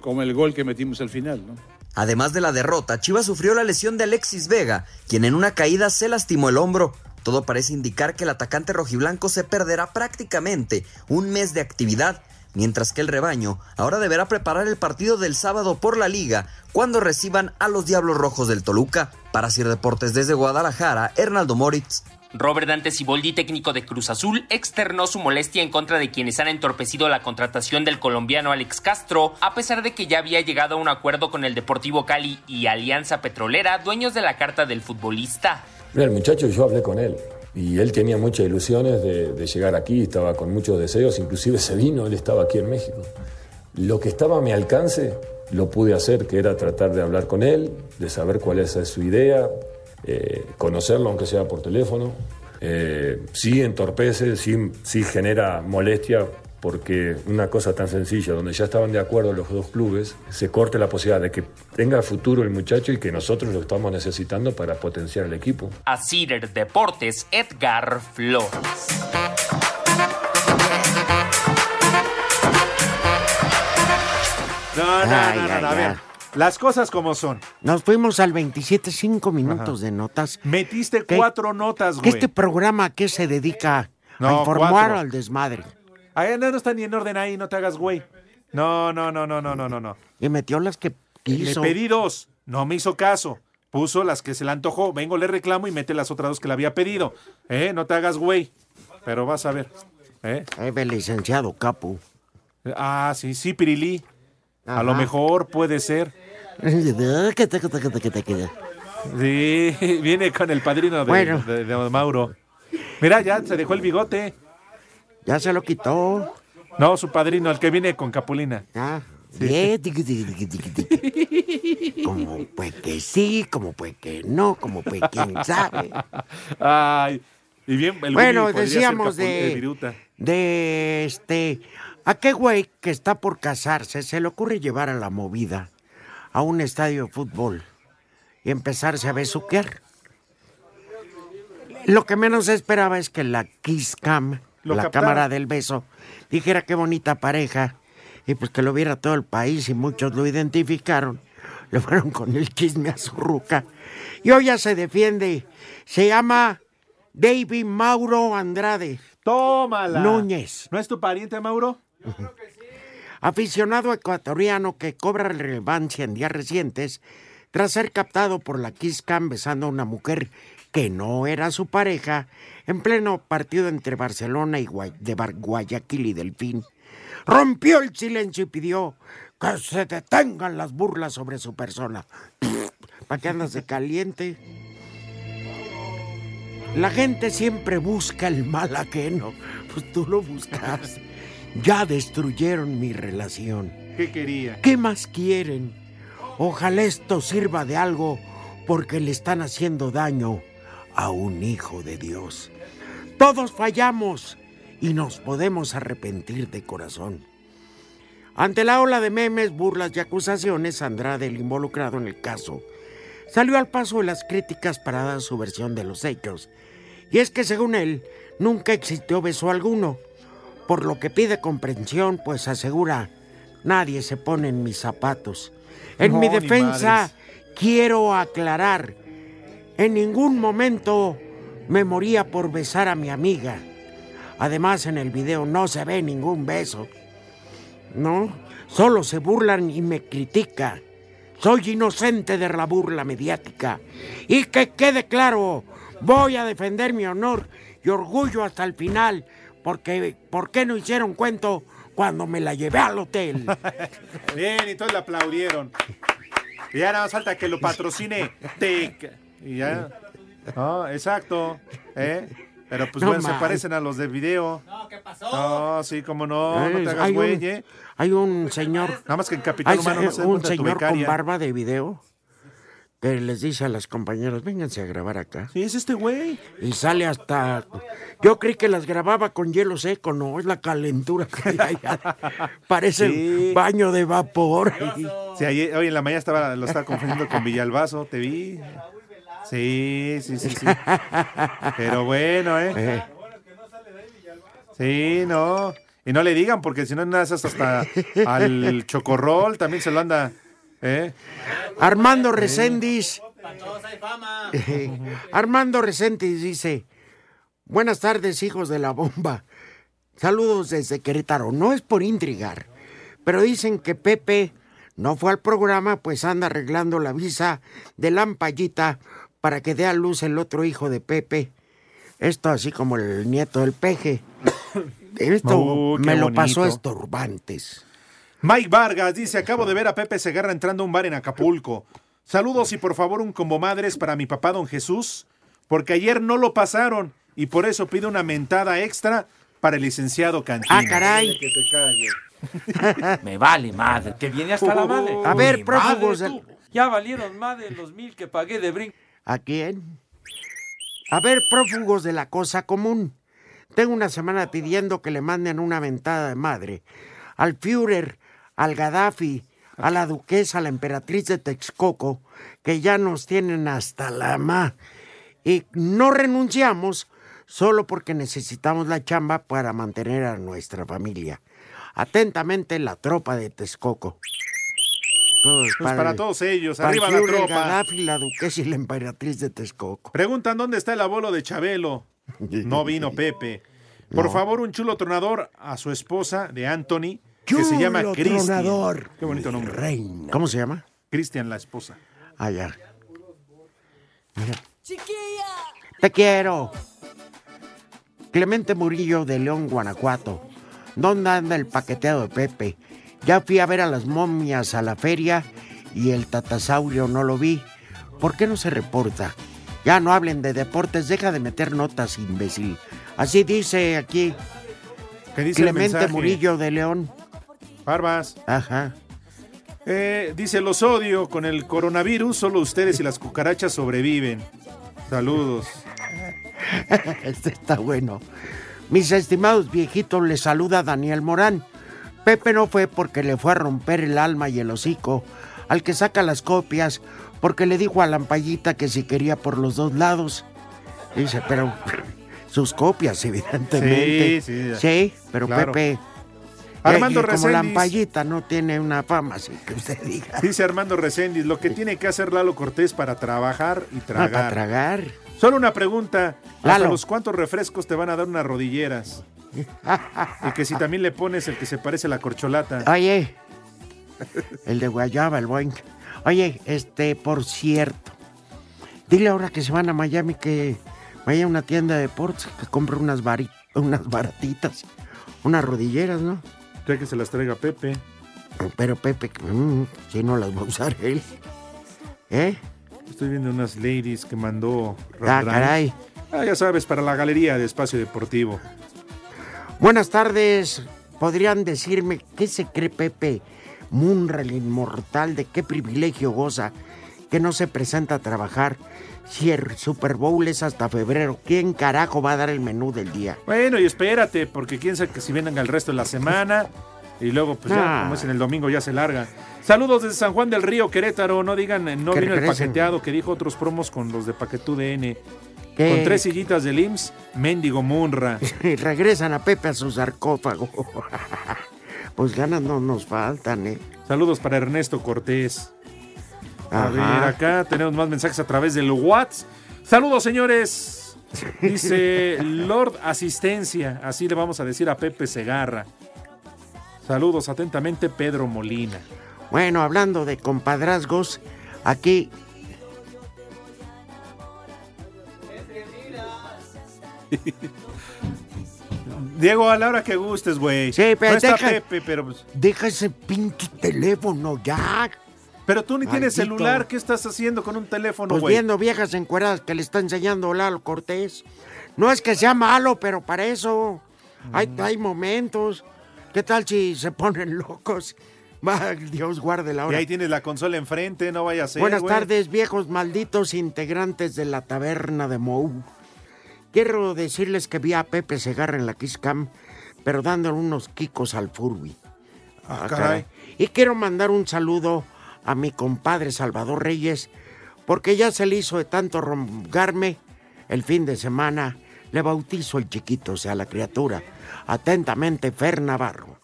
como el gol que metimos al final, ¿no? Además de la derrota, Chivas sufrió la lesión de Alexis Vega, quien en una caída se lastimó el hombro. Todo parece indicar que el atacante rojiblanco se perderá prácticamente un mes de actividad, mientras que el rebaño ahora deberá preparar el partido del sábado por la liga cuando reciban a los Diablos Rojos del Toluca. Para Sir Deportes desde Guadalajara, Hernaldo Moritz. Robert Dante Siboldi, técnico de Cruz Azul, externó su molestia en contra de quienes han entorpecido la contratación del colombiano Alex Castro, a pesar de que ya había llegado a un acuerdo con el Deportivo Cali y Alianza Petrolera, dueños de la carta del futbolista. Mira, el muchacho, yo hablé con él y él tenía muchas ilusiones de, de llegar aquí, estaba con muchos deseos, inclusive se vino, él estaba aquí en México. Lo que estaba a mi alcance lo pude hacer, que era tratar de hablar con él, de saber cuál es su idea, eh, conocerlo aunque sea por teléfono. Eh, sí entorpece, sí, sí genera molestia porque una cosa tan sencilla, donde ya estaban de acuerdo los dos clubes, se corte la posibilidad de que tenga futuro el muchacho y que nosotros lo estamos necesitando para potenciar el equipo. A Cider Deportes, Edgar Flores. No, no, Ay, no, no, ay, no, a ver. ay. Las cosas como son. Nos fuimos al 27, cinco minutos de notas. Metiste ¿Qué- cuatro notas, güey. ¿Este programa a qué se dedica? a informar al desmadre. Ahí no, no está ni en orden ahí, no te hagas güey. No, no, no, no, no, no, no, no. Y metió las que quiso. Le pedí dos, no me hizo caso. Puso las que se le antojó. Vengo, le reclamo y mete las otras dos que le había pedido. ¿Eh? No te hagas güey. Pero vas a ver. ¿Eh? El licenciado Capu. Ah, sí, sí, Pirilí. A lo mejor puede ser. Sí, viene con el padrino de, Bueno. de- de Mauro. Mira, ya se dejó el bigote. Ya se lo quitó. No, su padrino, el que viene con Capulina. Ah, tiqui. Como pues que sí, como pues que no, como pues quién sabe. [laughs] Ay, y bien, el Bueno, decíamos eh, de, Viruta. de este, ¿a qué güey que está por casarse se le ocurre llevar a la movida a un estadio de fútbol y empezarse a besuquear? Lo que menos esperaba es que la Kiss Cam, Lo la cámara del beso, dijera qué bonita pareja y pues que lo viera todo el país y muchos lo identificaron. Le fueron con el chisme a su ruca. Y hoy ya se defiende. Se llama David Mauro Andrade. Tómala. Núñez. ¿No es tu pariente, Mauro? Aficionado ecuatoriano que cobra relevancia en días recientes tras ser captado por la Kiss besando a una mujer que no era su pareja en pleno partido entre Barcelona y de Guayaquil y Delfín. Rompió el silencio y pidió que se detengan las burlas sobre su persona. [sniffs] ¿Para qué andas de caliente? La gente siempre busca el mal ajeno. Pues tú lo buscas. Ya destruyeron mi relación. ¿Qué quería? ¿Qué más quieren? Ojalá esto sirva de algo porque le están haciendo daño a un hijo de Dios. Todos fallamos y nos podemos arrepentir de corazón. Ante la ola de memes, burlas y acusaciones, Andrade, el involucrado en el caso, salió al paso de las críticas para dar su versión de los hechos. Y es que según él, nunca existió beso alguno, por lo que pide comprensión, pues asegura, nadie se pone en mis zapatos. En No, mi defensa, quiero aclarar, en ningún momento me moría por besar a mi amiga. Además, en el video no se ve ningún beso. No, solo se burlan y me critica. Soy inocente de la burla mediática. Y que quede claro, voy a defender mi honor y orgullo hasta el final, porque ¿por qué no hicieron cuento cuando me la llevé al hotel? [laughs] Bien, y todos le aplaudieron. Y ya nada más falta que lo patrocine TEC. Y ya. No, exacto. ¿eh? Pero pues No bueno, se parecen a los del video. No, ¿qué pasó? No, sí, como no, no te hagas hay, güey, un, ¿eh? hay un señor, Nada más que en Capitán hay Humano no se un de señor con barba de video que les dice a las compañeras, vénganse a grabar acá. Sí, es este güey. Y sale hasta... Yo creí que las grababa con hielo seco, no, es la calentura que hay allá. [laughs] Parece Sí. baño de vapor. Sí, ayer- hoy en la mañana estaba, lo estaba confundiendo con Villalbazo, te vi. Sí, sí, sí, sí. Pero bueno, ¿eh? Sí, no. Y no le digan, porque si no, esas hasta al chocorrol también se lo anda. ¿Eh? Armando Reséndiz. [laughs] Armando Reséndiz dice, buenas tardes hijos de la bomba. Saludos desde Querétaro. No es por intrigar, pero dicen que Pepe no fue al programa, pues anda arreglando la visa de Lampallita para que dé a luz el otro hijo de Pepe. Esto así como el nieto del peje. [coughs] Esto Uh, me lo pasó bonito. estorbantes. Mike Vargas dice, acabo de ver a Pepe Segarra entrando a un bar en Acapulco. Saludos y por favor un combo madres para mi papá don Jesús, porque ayer no lo pasaron y por eso pido una mentada extra para el licenciado Cantina. Ah, caray. Que se calle. [laughs] Me vale madre, que viene hasta la madre. A ver, prófugos. Ya valieron más de los mil que pagué de brinco. ¿A quién? A ver, prófugos de la cosa común. Tengo una semana pidiendo que le manden una ventada de madre al Führer, al Gaddafi, a la duquesa, a la emperatriz de Texcoco, que ya nos tienen hasta la ma. Y no renunciamos solo porque necesitamos la chamba para mantener a nuestra familia. Atentamente, la tropa de Texcoco. Pues para todos ellos, para arriba la tropa. Gaddafi, la duquesa y la emperatriz de Texcoco. Preguntan dónde está el abuelo de Chabelo. [laughs] No vino Pepe. Por No. favor, un chulo tronador a su esposa de Anthony, que se llama Cristian. Qué bonito nombre. Reina. ¿Cómo se llama? Cristian, la esposa. Ah, ya. Mira. Te quiero. Clemente Murillo de León, Guanajuato. ¿Dónde anda el paqueteo de Pepe? Ya fui a ver a las momias a la feria y el tatasaurio no lo vi. ¿Por qué no se reporta? Ya no hablen de deportes, deja de meter notas, imbécil. Así dice aquí ¿Qué dice Clemente? Murillo de León. Barbas. Ajá. Eh, dice, los odio. Con el coronavirus, solo ustedes y las cucarachas sobreviven. Saludos. [laughs] Este está bueno. Mis estimados viejitos, les saluda Daniel Morán. Pepe no fue porque le fue a romper el alma y el hocico al que saca las copias, porque le dijo a Lampallita que si quería por los dos lados. Dice, pero [laughs] sus copias, evidentemente. Sí, sí. Sí, pero Claro. Pepe. Armando eh, como Reséndiz. Lampallita no tiene una fama, así que usted [laughs] diga. Dice Armando Reséndiz, lo que tiene que hacer Lalo Cortés para trabajar y tragar. para tragar. Solo una pregunta. ¿Hasta Lalo. los cuántos refrescos te van a dar unas rodilleras? [laughs] Y que si también le pones el que se parece a la corcholata. Oye, el de Guayaba, el Boeing. Oye, este, por cierto, dile ahora que se van a Miami que vaya a una tienda de deportes, que compre unas, unas baratitas, unas rodilleras, ¿no? Que se las traiga Pepe. Pero Pepe, mm, si no las va a usar él. ¿Eh? Estoy viendo unas ladies que mandó Ah, caray. Ah, ya sabes, para la galería de Espacio Deportivo. Buenas tardes. ¿Podrían decirme qué se cree Pepe Munra, el inmortal, de qué privilegio goza que no se presenta a trabajar? Si el Super Bowl es hasta febrero, ¿quién carajo va a dar el menú del día? Bueno, y espérate, porque quién sabe que si vienen el resto de la semana. Y luego, pues ya, Ah. como es en el domingo, ya se larga. Saludos desde San Juan del Río, Querétaro. No digan, eh, no vino el paqueteado, que dijo otros promos con los de Paquetú DN. ¿Qué? Con tres sillitas del IMSS, mendigo Munra. [laughs] Y regresan a Pepe a su sarcófago. [laughs] pues ganas no nos faltan, ¿eh? Saludos para Ernesto Cortés. A ver, acá tenemos más mensajes a través del WhatsApp. Saludos, señores. Dice Lord Asistencia. Así le vamos a decir a Pepe Segarra. Saludos atentamente, Pedro Molina. Bueno, hablando de compadrazgos, aquí [laughs] Diego, a la hora que gustes, güey. Sí, pero no deja- Pepe, pero pues- deja ese pinche teléfono ya. Pero tú ni tienes celular. ¿Qué estás haciendo con un teléfono, Pues güey? viendo viejas encueradas que le está enseñando Lalo Cortés. No es que sea malo, pero para eso hay, Mm. hay momentos. ¿Qué tal si se ponen locos? [laughs] Va, Dios guarde la Y hora. ahí tienes la consola enfrente, no vaya a ser. Buenas güey. tardes, viejos malditos integrantes de la taberna de Mou. Quiero decirles que vi a Pepe Segarra en la Kiss Cam, pero dándole unos quicos al Furby. Ah, caray. Y quiero mandar un saludo a mi compadre Salvador Reyes, porque ya se le hizo de tanto rongarme el fin de semana. Le bautizo el chiquito, o sea, la criatura. Atentamente, Fer Navarro.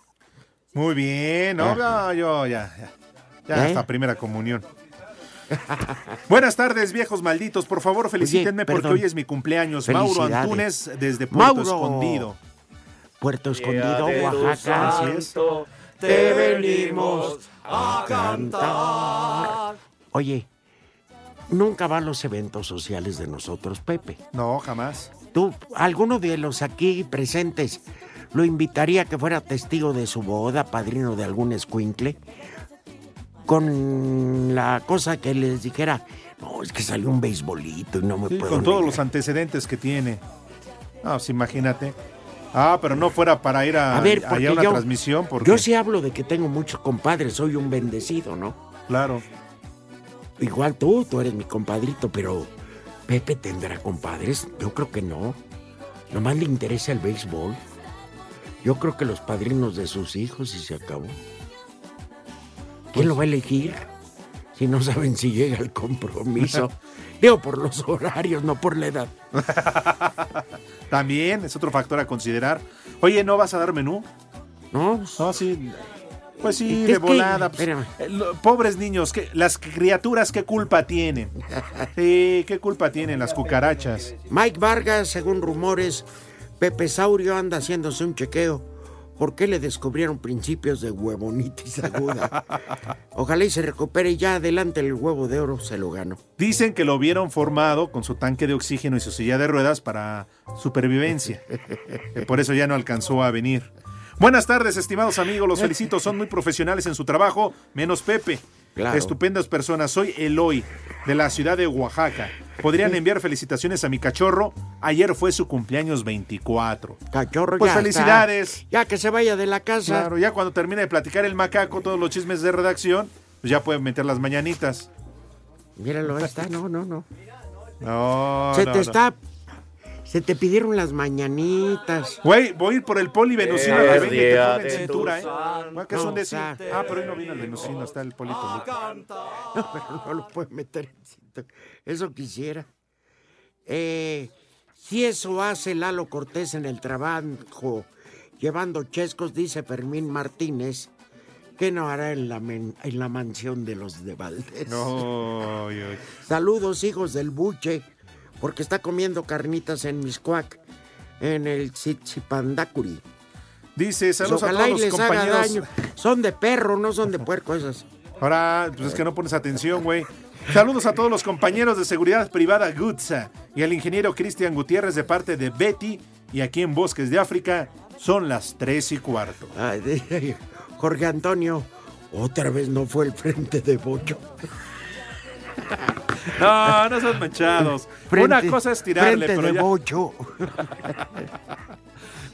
Muy bien, no, no, yo ya, ya. Ya ¿Eh? hasta primera comunión. [laughs] Buenas tardes, viejos malditos. Por favor, felicítenme porque hoy es mi cumpleaños. Mauro. Antunes desde Puerto Mauro. Escondido. Puerto Escondido, Oaxaca. Así es. Te venimos a cantar. Oye, nunca va a los eventos sociales de nosotros, Pepe. No, jamás. ¿Tú, alguno de los aquí presentes, lo invitaría a que fuera testigo de su boda, padrino de algún escuincle? Con la cosa que les dijera, no, es que salió un beisbolito y no me Sí, puedo con todos negar". los antecedentes que tiene. Ah, pues imagínate. Ah, pero no fuera para ir a, A ver, allá porque a una yo, transmisión. Porque, yo sí hablo de que tengo muchos compadres, soy un bendecido, ¿no? Claro. Igual tú, tú eres mi compadrito, pero Pepe tendrá compadres. Yo creo que no. Nomás le interesa el béisbol. Yo creo que los padrinos de sus hijos y se acabó. ¿Quién lo va a elegir? Si no saben si llega el compromiso. [laughs] Digo, por los horarios, no por la edad. [laughs] También es otro factor a considerar. Oye, ¿no vas a dar menú? No. No, sí. Pues sí, de que- volada. pues, espérame. eh, lo- pobres niños, ¿qué- las criaturas, ¿qué culpa tienen? [laughs] Sí, ¿qué culpa tienen las cucarachas? Mike Vargas, según rumores, Pepe Saurio anda haciéndose un chequeo. ¿Por qué le descubrieron principios de huevonitis aguda? Ojalá y se recupere y ya adelante el huevo de oro se lo ganó. Dicen que lo vieron formado con su tanque de oxígeno y su silla de ruedas para supervivencia. Por eso ya no alcanzó a venir. Buenas tardes, estimados amigos. Los felicito. Son muy profesionales en su trabajo, menos Pepe. Claro. Estupendas personas. Soy Eloy, de la ciudad de Oaxaca. Podrían enviar felicitaciones a mi cachorro. Ayer fue su cumpleaños 24. Cachorro, Pues ya felicidades. está. Ya que se vaya de la casa. Claro, ya cuando termine de platicar el macaco, todos los chismes de redacción, pues ya pueden meter las mañanitas. Míralo, ahí está. No, no, no. No, se no, te no. está. Se te pidieron las mañanitas. Güey, voy a ir por el polivenocino Eh, que y te pone en cintura, ¿eh? Ah, pero hoy no vino el venocino, está el polito. No, pero no lo puede meter en cinto. Eso quisiera. Eh, si eso hace Lalo Cortés en el trabajo, llevando chescos, dice Fermín Martínez, ¿qué no hará en la, men- en la mansión de los de Valdés? No, oy. Saludos, hijos del buche, porque está comiendo carnitas en Miscuac. en el Tzipandacuri. Dice, saludos a todos y los les haga compañeros. daño. Son de perro, no son de puerco esas. Ahora, pues es que no pones atención, güey. Saludos a todos los compañeros de seguridad privada Gutsa y al ingeniero Cristian Gutiérrez de parte de Betty y aquí en Bosques de África son las tres y cuarto. Ay, [laughs] Jorge Antonio, otra vez no fue el frente de Bocho. [laughs] No, no son manchados. Frente- Una cosa es tirarle, frente pero de ya... Bocho. [laughs]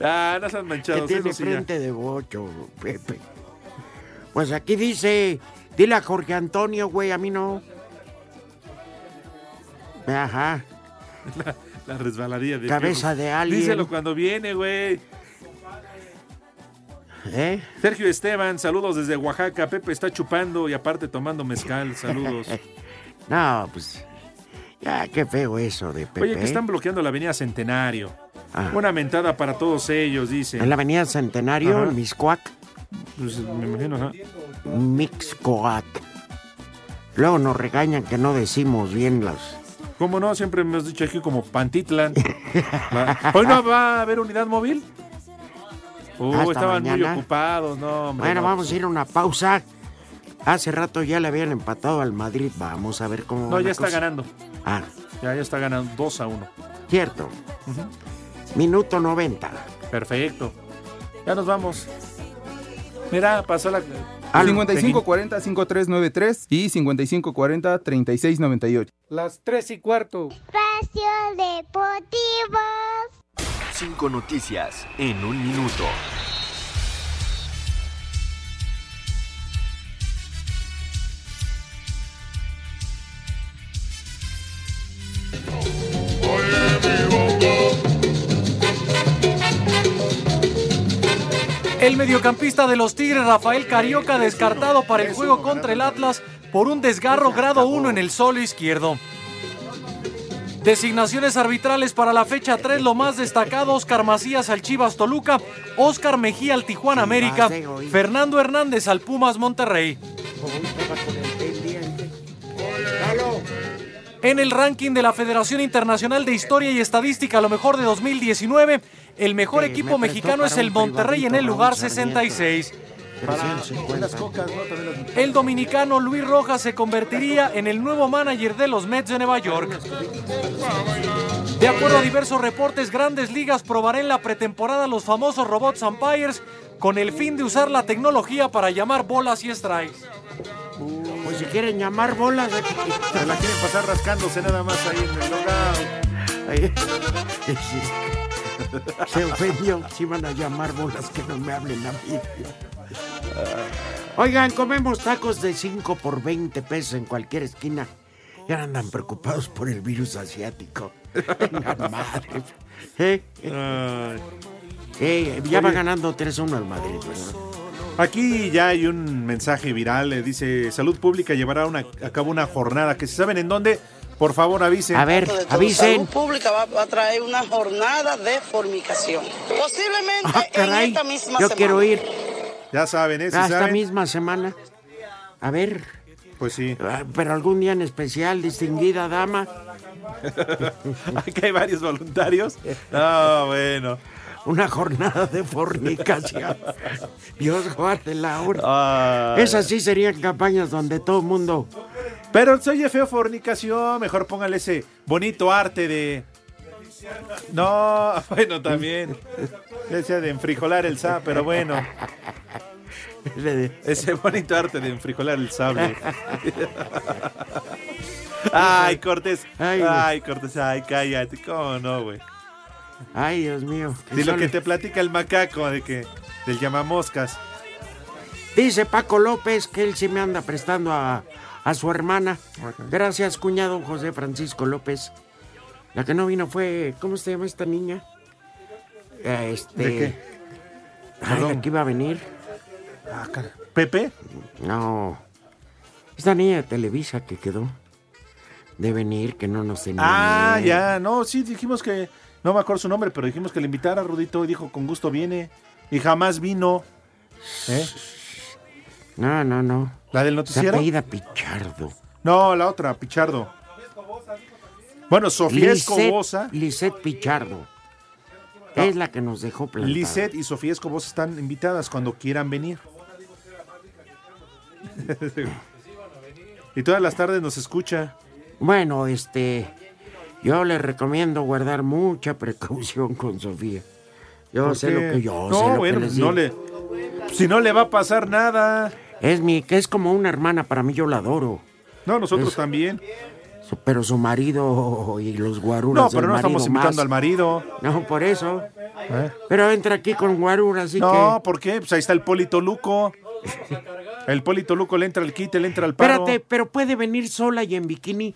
Ah, no son que manchados. tiene sí ya. frente de Bocho, Pepe. Pues aquí dice, dile a Jorge Antonio, güey, a mí no. Ajá. La, la resbaladilla de Cabeza de alien. Díselo cuando viene, güey. ¿Eh? Sergio Esteban, saludos desde Oaxaca. Pepe está chupando y aparte tomando mezcal. Saludos. [laughs] No, pues. Ya, qué feo eso de Pepe. Oye, que están bloqueando la avenida Centenario. Ah. Una mentada para todos ellos, dice. En la avenida Centenario, Ajá. Pues me imagino, ajá. Mixcoac. Luego nos regañan que no decimos bien las. ¿Cómo no? Siempre me has dicho aquí como Pantitlan. Hoy no va a haber unidad móvil. Uh, Hasta estaban muy ocupados, no, hombre. Bueno, no. vamos a ir a una pausa. Hace rato ya le habían empatado al Madrid. Vamos a ver cómo. No, va ya está cosa. ganando. Ah, Ya, ya está ganando 2 a 1. cierto. Minuto 90. Perfecto. Ya nos vamos. Mira, pasó la. 5540-5393 y 5540-3698. Las tres y cuarto. Espacio Deportivo. Cinco noticias en un minuto. El mediocampista de los Tigres, Rafael Carioca, descartado para el juego contra el Atlas por un desgarro grado 1 en el solo izquierdo. Designaciones arbitrales para la fecha 3, lo más destacado, Oscar Macías al Chivas Toluca, Oscar Mejía al Tijuana América, Fernando Hernández al Pumas Monterrey. En el ranking de la Federación Internacional de Historia y Estadística, lo mejor de 2019, el mejor equipo me mexicano es el Monterrey en el lugar Raúl Sarmiento. 66. 350. Las cocas, ¿no? También las- El dominicano Luis Rojas se convertiría en el nuevo manager de los Mets de Nueva York. De acuerdo a diversos reportes, grandes ligas probará en la pretemporada los famosos robots umpires con el fin de usar la tecnología para llamar bolas y strikes. Pues si quieren llamar bolas. Se la quieren pasar rascándose nada más ahí en el local. Ahí. [laughs] Se ofendió. Si van a llamar bolas que no me hablen a mí. Oigan, comemos tacos de 5 por 20 pesos en cualquier esquina. Ya andan preocupados por el virus asiático. [laughs] Venga, madre. ¿Eh? Eh, ya va ganando 3-1 el Madrid, ¿verdad? Aquí ya hay un mensaje viral, eh, dice Salud Pública llevará una- a cabo una jornada que si saben en dónde, por favor avisen. A ver, avisen. Salud Pública va, va a traer una jornada de formicación. Posiblemente Ah, caray, en esta misma yo semana. quiero ir. Ya saben, ¿eh? Si Ah, esta saben, misma semana. A ver. Pues sí. Pero algún día en especial, distinguida dama. [laughs] Aquí hay varios voluntarios. No, bueno. Una jornada de fornicación. [laughs] Dios guarde la hora. Ah. Esas sí serían campañas donde todo el mundo. Pero se oye feo fornicación, mejor póngale ese bonito arte de... No, [laughs] bueno, también. Ese de enfrijolar el sable, pero bueno. Ese bonito arte de enfrijolar el sable. [laughs] Ay, Cortés. Ay, Cortés, ay, cállate. ¿Cómo no, güey? Ay, Dios mío. De lo que te platica el macaco, de que del llamamoscas. Dice Paco López que él sí me anda prestando a, a su hermana. Gracias, cuñado José Francisco López. La que no vino fue. ¿Cómo se llama esta niña? Eh, Este. ¿De qué? Ay, iba a venir. ¿Pepe? No. Esta niña de Televisa que quedó. De venir, que no nos tenía. Ah, ya, no, sí, dijimos que, no me acuerdo su nombre, pero dijimos que le invitara a Rudito y dijo, con gusto viene. Y jamás vino. ¿Eh? No, no, no. ¿La del Se noticiero? apellida Pichardo. No, la otra, Pichardo. Bueno, Sofía Escobosa. Lisette Pichardo. Es la que nos dejó plantada. Lisette y Sofía Escobos están invitadas cuando quieran venir. [laughs] y todas las tardes nos escucha. Bueno, este, yo le recomiendo guardar mucha precaución [laughs] con Sofía. Yo ¿Por sé qué? lo que yo No, sé lo bueno, que les no digo. le- Si no le va a pasar nada. Es mi, que es como una hermana para mí, yo la adoro. No, nosotros Es- también. Pero su marido y los guaruras No, pero no estamos invitando más. al marido. No, por eso. ¿Eh? Pero entra aquí con guaruras, así No, que... ¿por qué? Pues ahí está el Polito Luco. [laughs] El Polito Luco le entra al quite, le entra al paro. Espérate, pero puede venir sola y en bikini,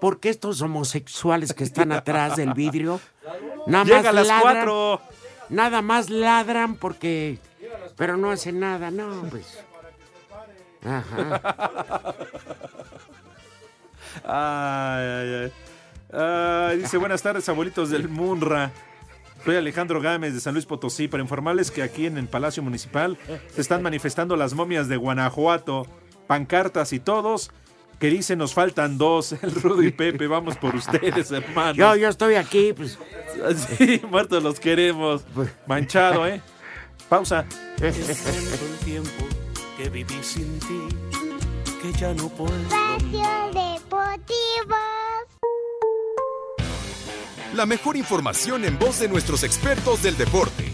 porque estos homosexuales que están atrás del vidrio, [laughs] nada Llega más a las ladran, cuatro. Nada más ladran porque... Pero no hacen nada, no, pues... Ajá. Ay, ay, ay. Ay, dice, buenas tardes, abuelitos del Munra. Soy Alejandro Gámez de San Luis Potosí para informarles que aquí en el Palacio Municipal se están manifestando las momias de Guanajuato, pancartas y todos que dicen nos faltan dos, [laughs] el Rudo y Pepe, vamos por ustedes, hermanos. Yo, yo estoy aquí, pues... [laughs] Sí, muertos los queremos. Manchado, ¿eh? [laughs] Pausa. Es tanto el tiempo que viví sin ti que ya no puedo. Espacio Deportivo. La mejor información en voz de nuestros expertos del deporte.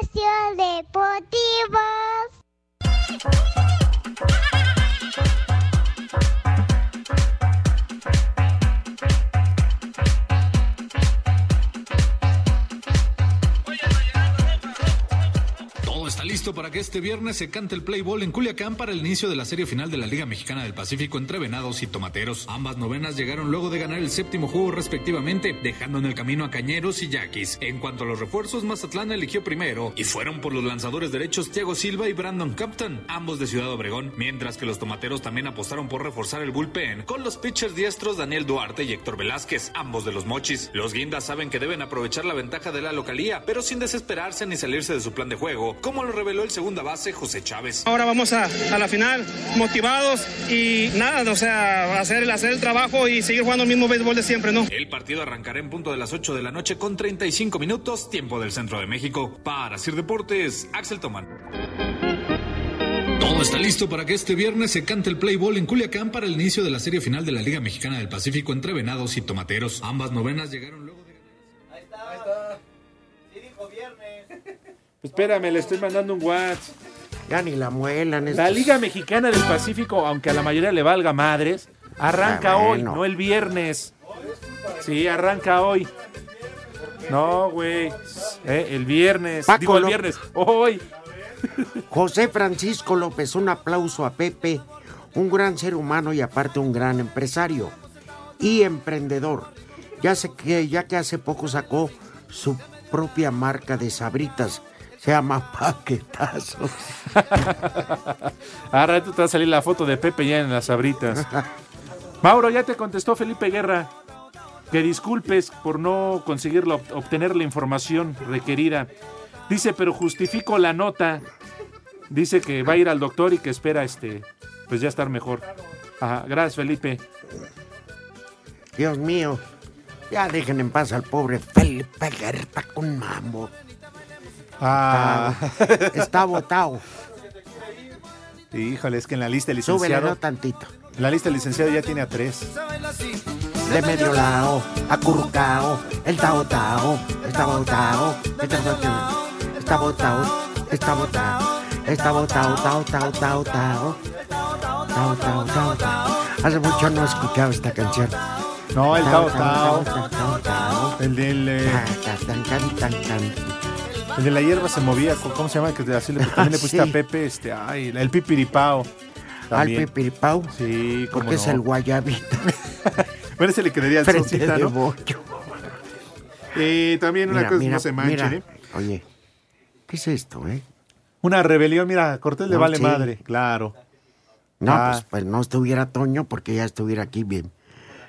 Espacio Deportivo. Para que este viernes se cante el play ball en Culiacán para el inicio de la serie final de la Liga Mexicana del Pacífico entre Venados y Tomateros. Ambas novenas llegaron luego de ganar el séptimo juego respectivamente, dejando en el camino a Cañeros y Yaquis. En cuanto a los refuerzos, Mazatlán eligió primero y fueron por los lanzadores derechos Thiago Silva y Brandon Captain, ambos de Ciudad Obregón, mientras que los Tomateros también apostaron por reforzar el bullpen con los pitchers diestros Daniel Duarte y Héctor Velázquez, ambos de los Mochis. Los Guindas saben que deben aprovechar la ventaja de la localía, pero sin desesperarse ni salirse de su plan de juego, como lo reveló el segunda base José Chávez. Ahora vamos a, a la final motivados y nada, o sea, hacer, hacer el trabajo y seguir jugando el mismo béisbol de siempre, ¿no? El partido arrancará en punto de las 8 de la noche con 35 minutos, tiempo del centro de México. Para Sir Deportes, Axel Toman. Todo está listo para que este viernes se cante el play ball en Culiacán para el inicio de la serie final de la Liga Mexicana del Pacífico entre Venados y Tomateros. Ambas novenas llegaron Espérame, le estoy mandando un WhatsApp. Ya ni la muelan. La estos- Liga Mexicana del Pacífico, aunque a la mayoría le valga madres, arranca Ah, hoy, no el viernes. Sí, arranca hoy. No, güey. Eh, el viernes. Paco Digo el viernes. Hoy. [laughs] José Francisco López, un aplauso a Pepe, un gran ser humano y aparte un gran empresario y emprendedor. Ya sé que ya que hace poco sacó su propia marca de sabritas, se llama Paquetazos. A [laughs] rato te va a salir la foto de Pepe ya en las abritas. [laughs] Mauro, ya te contestó Felipe Guerra. Que disculpes por no conseguir la- obtener la información requerida. Dice, pero justifico la nota. Dice que va a ir al doctor y que espera este, pues ya estar mejor. Ajá, gracias Felipe. Dios mío, ya dejen en paz al pobre Felipe Guerra con mambo. Ah. Está votado. Híjole, es que en la lista el licenciado. Súbele tantito. La lista del licenciado ya tiene a tres. De medio lado, acurrucao, el tao tao, está botao, está botao, está botao, está botao, está botao, tao tao tao tao, tao tao tao tao. Hace mucho no he escuchado esta canción. No, el tao tao. El del el de la hierba se movía. ¿Cómo se llama? Que así le, también le pusiste Sí. a Pepe. Este, ay, el pipiripao. Al pipiripao. Sí, cómo Porque es no. el guayabita. Bueno, [laughs] ese le quedaría al Frente ¿no? bollo. Eh, también una Mira, cosa mira, no se manche, mira. ¿eh? Oye, ¿Qué es esto, eh? Una rebelión, mira, a Cortés le vale sí. madre, claro. No, Ah. pues, pues no estuviera Toño porque ya estuviera aquí bien.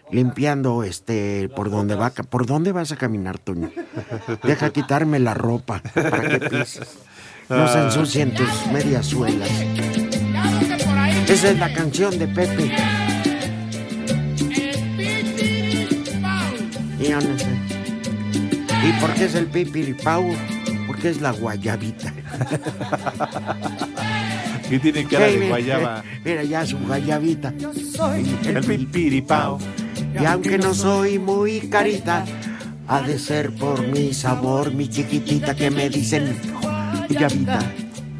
Limpiando este por donde va por dónde vas a caminar, Toño. Deja quitarme la ropa para que pises. No se ensucien tus medias suelas. Esa es la canción de Pepe. Y yo no sé. ¿Y por qué es el pipiripau? Porque es la guayabita. Que tiene cara de guayaba. Mira ya su guayabita. El pipiripao. Y aunque no soy muy carita, ha de ser por mi sabor, mi chiquitita, que me dicen, guayabita,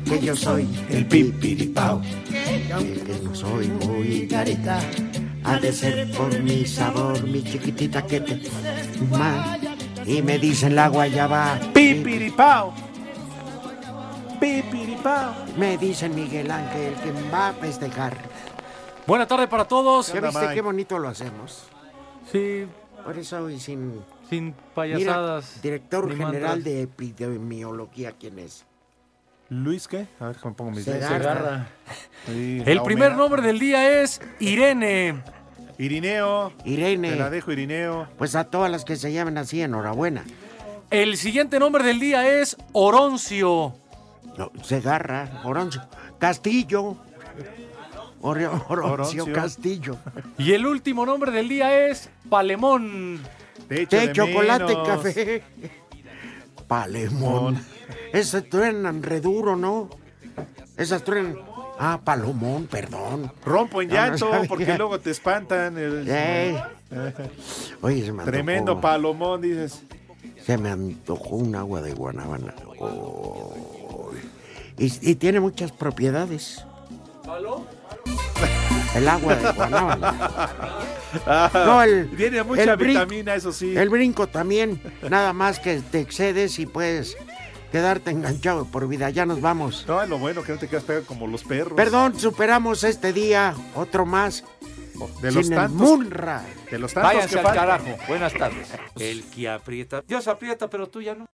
que yo soy el pipiripao. Y que no soy muy carita, ha de ser por mi sabor, mi chiquitita, que te... Ma- Y me dicen la guayaba. Pipiripao. Pipiripao. Me dicen Miguel Ángel que va a festejar. Buena tarde para todos. ¿Ya viste qué bonito lo hacemos? Sí. Por eso y sin... Sin payasadas. Mira, director general mantras. de epidemiología, ¿quién es? ¿Luis qué? A ver, me pongo mis. Segarra. Sí, El primer humedad. nombre del día es Irene. Irineo. Irene. Te la dejo, Irineo. Pues a todas las que se llamen así, enhorabuena. El siguiente nombre del día es Oroncio. No, Segarra, Oroncio, Castillo. [laughs] Oroncio, Oroncio. Castillo. [laughs] Y el último nombre del día es Palemón. Té, chocolate, café. Palemón. Ese truenan re duro, ¿no? Esas truenan. Ah, Palomón, perdón. Rompo en No, no llanto sabía. porque luego te espantan. el- Ey. [laughs] Oye, se me antojó. Tremendo palomón, dices. Se me antojó un agua de guanábana. Oh. Y, y tiene muchas propiedades. El agua de guanábana. No, el, Tiene mucha el vitamina, eso sí. El brinco también. Nada más que te excedes y puedes quedarte enganchado por vida. Ya nos vamos. No, es lo bueno que no te quedas pegado como los perros. Perdón, superamos este día. Otro más. De los Sin el tantos- Munra. De los tantos Váyanse que al carajo. Buenas tardes. El que aprieta. Dios aprieta, pero tú ya no.